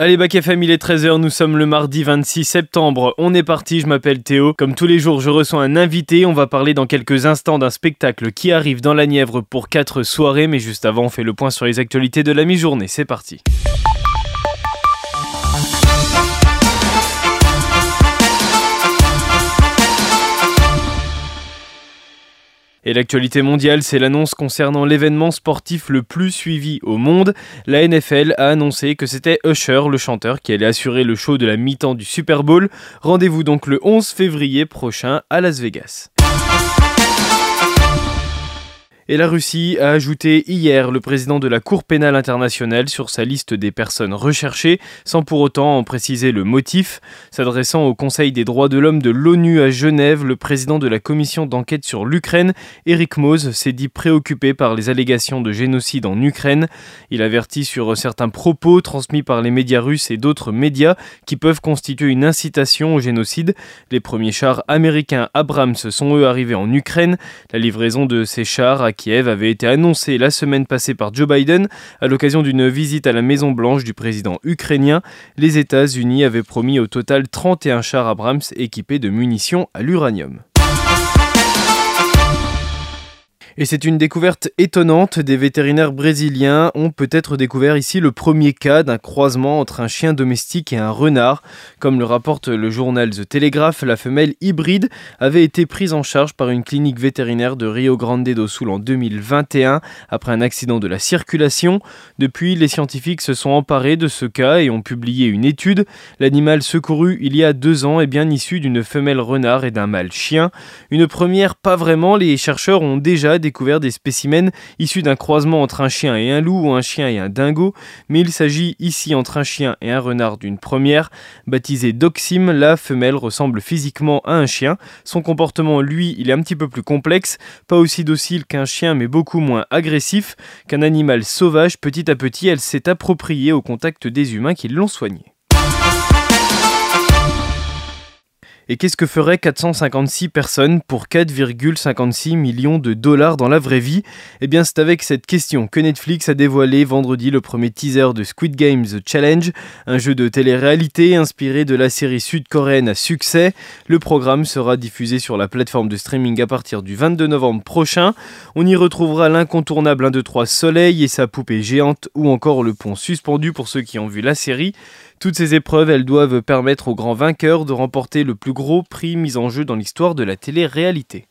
Allez, Bac FM, il est 13h, nous sommes le mardi 26 septembre. On est parti, je m'appelle Théo. Comme tous les jours, je reçois un invité. On va parler dans quelques instants d'un spectacle qui arrive dans la Nièvre pour 4 soirées. Mais juste avant, on fait le point sur les actualités de la mi-journée. C'est parti. Et l'actualité mondiale, c'est l'annonce concernant l'événement sportif le plus suivi au monde. La NFL a annoncé que c'était Usher, le chanteur, qui allait assurer le show de la mi-temps du Super Bowl. Rendez-vous donc le 11 février prochain à Las Vegas. Et la Russie a ajouté hier le président de la Cour pénale internationale sur sa liste des personnes recherchées, sans pour autant en préciser le motif. S'adressant au Conseil des droits de l'homme de l'ONU à Genève, le président de la commission d'enquête sur l'Ukraine, Eric Mose, s'est dit préoccupé par les allégations de génocide en Ukraine. Il avertit sur certains propos transmis par les médias russes et d'autres médias qui peuvent constituer une incitation au génocide. Les premiers chars américains Abrams sont eux arrivés en Ukraine. La livraison de ces chars a Kiev avait été annoncé la semaine passée par Joe Biden à l'occasion d'une visite à la Maison Blanche du président ukrainien. Les États-Unis avaient promis au total 31 chars Abrams équipés de munitions à l'uranium. Et c'est une découverte étonnante. Des vétérinaires brésiliens ont peut-être découvert ici le premier cas d'un croisement entre un chien domestique et un renard. Comme le rapporte le journal The Telegraph, la femelle hybride avait été prise en charge par une clinique vétérinaire de Rio Grande do Sul en 2021 après un accident de la circulation. Depuis, les scientifiques se sont emparés de ce cas et ont publié une étude. L'animal secouru il y a deux ans est bien issu d'une femelle renard et d'un mâle chien. Une première, pas vraiment. Les chercheurs ont déjà découvert des spécimens issus d'un croisement entre un chien et un loup ou un chien et un dingo, mais il s'agit ici entre un chien et un renard d'une première. Baptisée Doxim, la femelle ressemble physiquement à un chien. Son comportement, lui, il est un petit peu plus complexe, pas aussi docile qu'un chien mais beaucoup moins agressif qu'un animal sauvage. Petit à petit, elle s'est appropriée au contact des humains qui l'ont soignée. Et qu'est-ce que feraient 456 personnes pour 4,56 millions de dollars dans la vraie vie? Eh bien, c'est avec cette question que Netflix a dévoilé vendredi le premier teaser de Squid Game The Challenge, un jeu de télé-réalité inspiré de la série sud-coréenne à succès. Le programme sera diffusé sur la plateforme de streaming à partir du 22 novembre prochain. On y retrouvera l'incontournable 1, 2, 3 Soleil et sa poupée géante ou encore le pont suspendu pour ceux qui ont vu la série. Toutes ces épreuves, elles doivent permettre aux grands vainqueurs de remporter le plus gros prix mis en jeu dans l'histoire de la télé-réalité.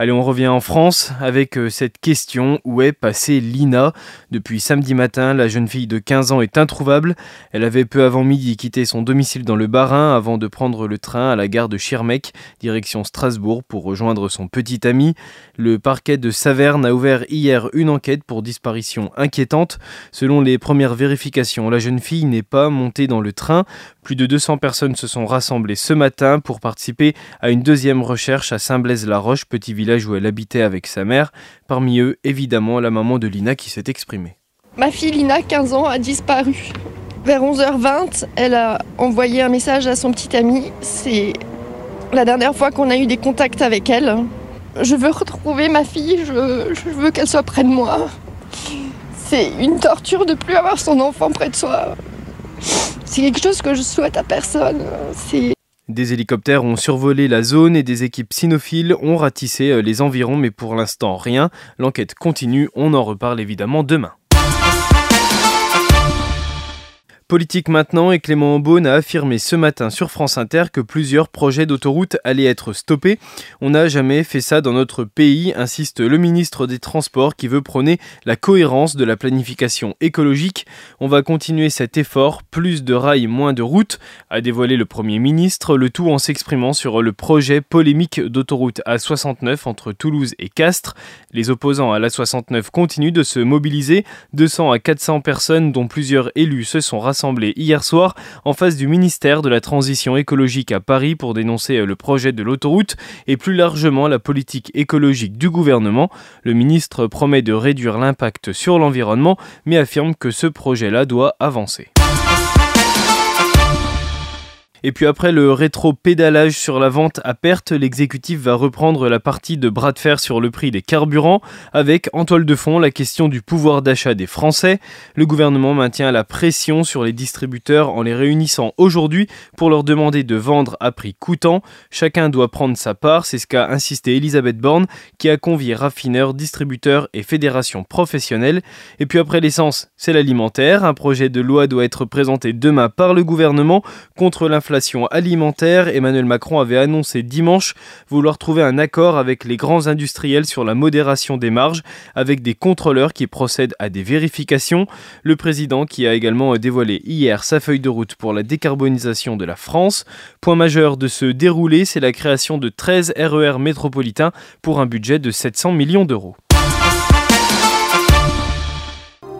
Allez, on revient en France avec euh, cette question où est passée Lina? Depuis samedi matin, la jeune fille de 15 ans est introuvable. Elle avait peu avant midi quitté son domicile dans le Bas-Rhin avant de prendre le train à la gare de Schirmeck, direction Strasbourg, pour rejoindre son petit ami. Le parquet de Saverne a ouvert hier une enquête pour disparition inquiétante. Selon les premières vérifications, la jeune fille n'est pas montée dans le train. Plus de 200 personnes se sont rassemblées ce matin pour participer à une deuxième recherche à Saint-Blaise-la-Roche, petit village où elle habitait avec sa mère. Parmi eux, évidemment, la maman de Lina qui s'est exprimée. Ma fille Lina, 15 ans, a disparu. Vers 11h20, elle a envoyé un message à son petit ami. C'est la dernière fois qu'on a eu des contacts avec elle. Je veux retrouver ma fille, je, veux qu'elle soit près de moi. C'est une torture de plus avoir son enfant près de soi. C'est quelque chose que je souhaite à personne. Des hélicoptères ont survolé la zone et des équipes cynophiles ont ratissé euh, les environs, mais pour l'instant rien. L'enquête continue, on en reparle évidemment demain. Politique maintenant, et Clément Beaune a affirmé ce matin sur France Inter que plusieurs projets d'autoroute allaient être stoppés. On n'a jamais fait ça dans notre pays, insiste le ministre des Transports qui veut prôner la cohérence de la planification écologique. On va continuer cet effort, plus de rails, moins de routes, a dévoilé le Premier ministre, le tout en s'exprimant sur le projet polémique d'autoroute A69 entre Toulouse et Castres. Les opposants à l'A69 continuent de se mobiliser, 200 à 400 personnes dont plusieurs élus se sont rassemblés hier soir en face du ministère de la Transition écologique à Paris pour dénoncer euh, le projet de l'autoroute et plus largement la politique écologique du gouvernement. Le ministre promet de réduire l'impact sur l'environnement mais affirme que ce projet-là doit avancer. Et puis après le rétro-pédalage sur la vente à perte, l'exécutif va reprendre la partie de bras de fer sur le prix des carburants, avec en toile de fond la question du pouvoir d'achat des Français. Le gouvernement maintient la pression sur les distributeurs en les réunissant aujourd'hui pour leur demander de vendre à prix coûtant. Chacun doit prendre sa part, c'est ce qu'a insisté Elisabeth Borne, qui a convié raffineurs, distributeurs et fédérations professionnelles. Et puis après l'essence, c'est l'alimentaire. Un projet de loi doit être présenté demain par le gouvernement contre l'inflation alimentaire, Emmanuel Macron avait annoncé dimanche vouloir trouver un accord avec les grands industriels sur la modération des marges, avec des contrôleurs qui procèdent à des vérifications. Le président qui a également dévoilé hier sa feuille de route pour la décarbonisation de la France. Point majeur de ce déroulé, c'est la création de 13 RER métropolitains pour un budget de 700 millions d'euros.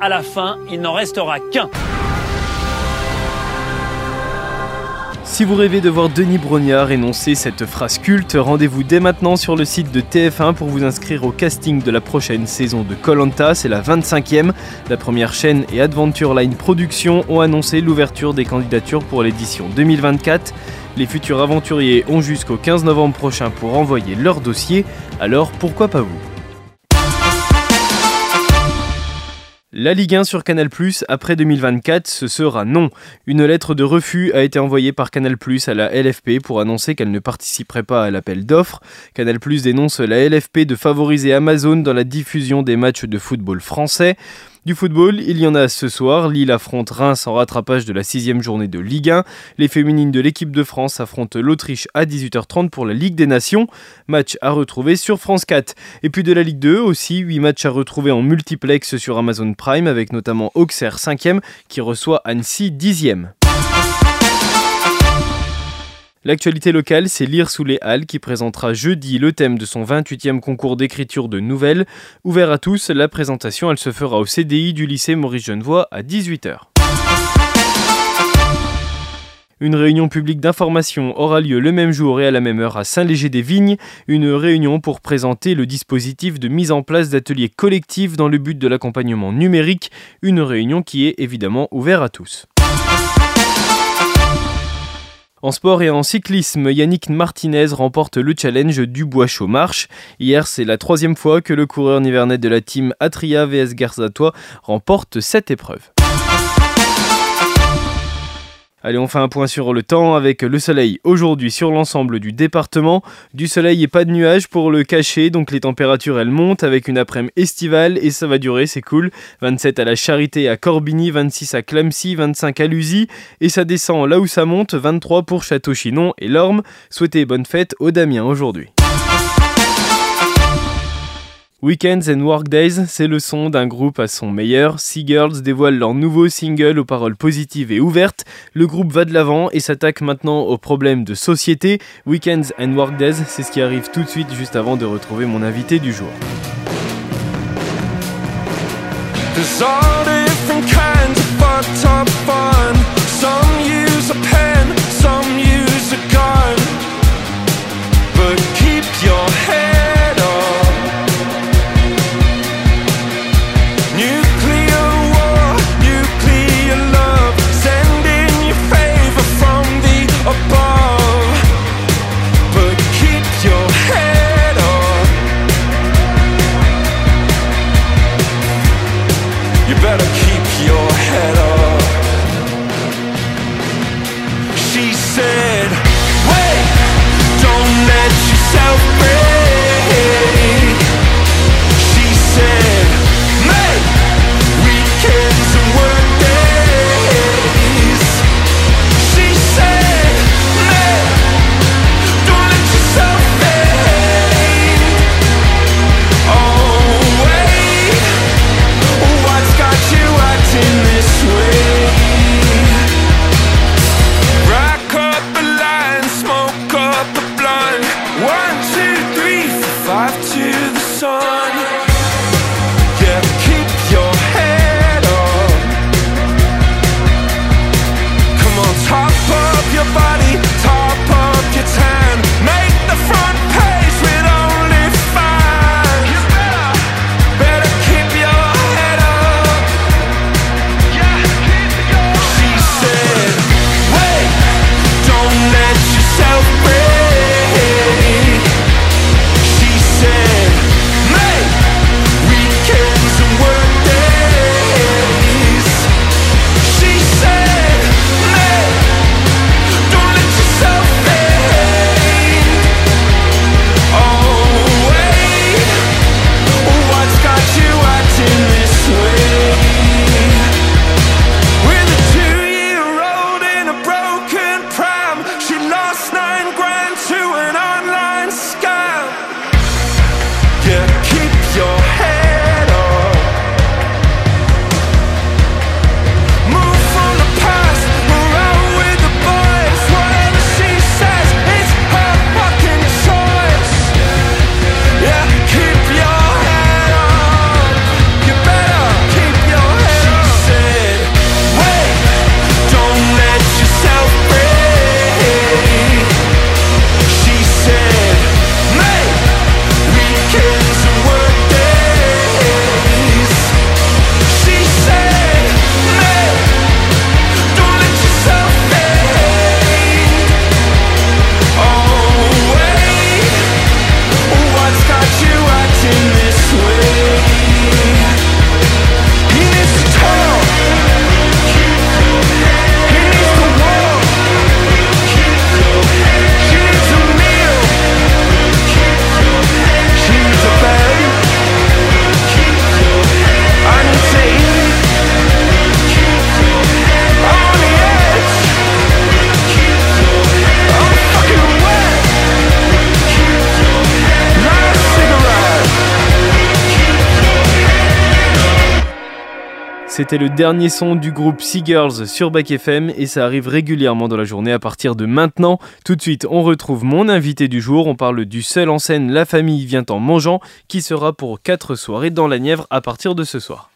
À la fin, il n'en restera qu'un. Si vous rêvez de voir Denis Brognard énoncer cette phrase culte, rendez-vous dès maintenant sur le site de TF1 pour vous inscrire au casting de la prochaine saison de Colanta. C'est la 25e. La première chaîne et Adventure Line Productions ont annoncé l'ouverture des candidatures pour l'édition 2024. Les futurs aventuriers ont jusqu'au 15 novembre prochain pour envoyer leur dossier, alors pourquoi pas vous? La Ligue 1 sur Canal+, après 2024, ce sera non. Une lettre de refus a été envoyée par Canal+, à la LFP pour annoncer qu'elle ne participerait pas à l'appel d'offres. Canal+, dénonce la LFP de favoriser Amazon dans la diffusion des matchs de football français. Du football, il y en a ce soir. Lille affronte Reims en rattrapage de la sixième journée de Ligue 1. Les féminines de l'équipe de France affrontent l'Autriche à 18h30 pour la Ligue des Nations. Match à retrouver sur France 4. Et puis de la Ligue 2 aussi, 8 matchs à retrouver en multiplex sur Amazon Prime avec notamment Auxerre 5e qui reçoit Annecy 10e. L'actualité locale, c'est Lire sous les Halles qui présentera jeudi le thème de son 28e concours d'écriture de nouvelles. Ouvert à tous, la présentation elle se fera au CDI du lycée Maurice Genevoix à 18h. Une réunion publique d'information aura lieu le même jour et à la même heure à Saint-Léger-des-Vignes, une réunion pour présenter le dispositif de mise en place d'ateliers collectifs dans le but de l'accompagnement numérique, une réunion qui est évidemment ouverte à tous. En sport et en cyclisme, Yannick Martinez remporte le challenge du Bois Chaud. Hier, c'est la troisième fois que le coureur nivernais de la team Atria VS Garzatois remporte cette épreuve. Allez, on fait un point sur le temps avec le soleil aujourd'hui sur l'ensemble du département. Du soleil et pas de nuages pour le cacher, donc les températures elles montent avec une après-midi estivale et ça va durer, c'est cool. 27 à la Charité à Corbigny, 26 à Clamcy, 25 à Lusy et ça descend là où ça monte, 23 pour Château-Chinon et Lorme. Souhaitez bonne fête aux Damien aujourd'hui. Weekends and Workdays, c'est le son d'un groupe à son meilleur. Sea Girls dévoile leur nouveau single aux paroles positives et ouvertes. Le groupe va de l'avant et s'attaque maintenant aux problèmes de société. Weekends and Workdays, c'est ce qui arrive tout de suite juste avant de retrouver mon invité du jour. One. C'était le dernier son du groupe Sea Girls sur Back FM et ça arrive régulièrement dans la journée à partir de maintenant. Tout de suite, on retrouve mon invité du jour. On parle du seul en scène La famille vient en mangeant qui sera pour 4 soirées dans la Nièvre à partir de ce soir.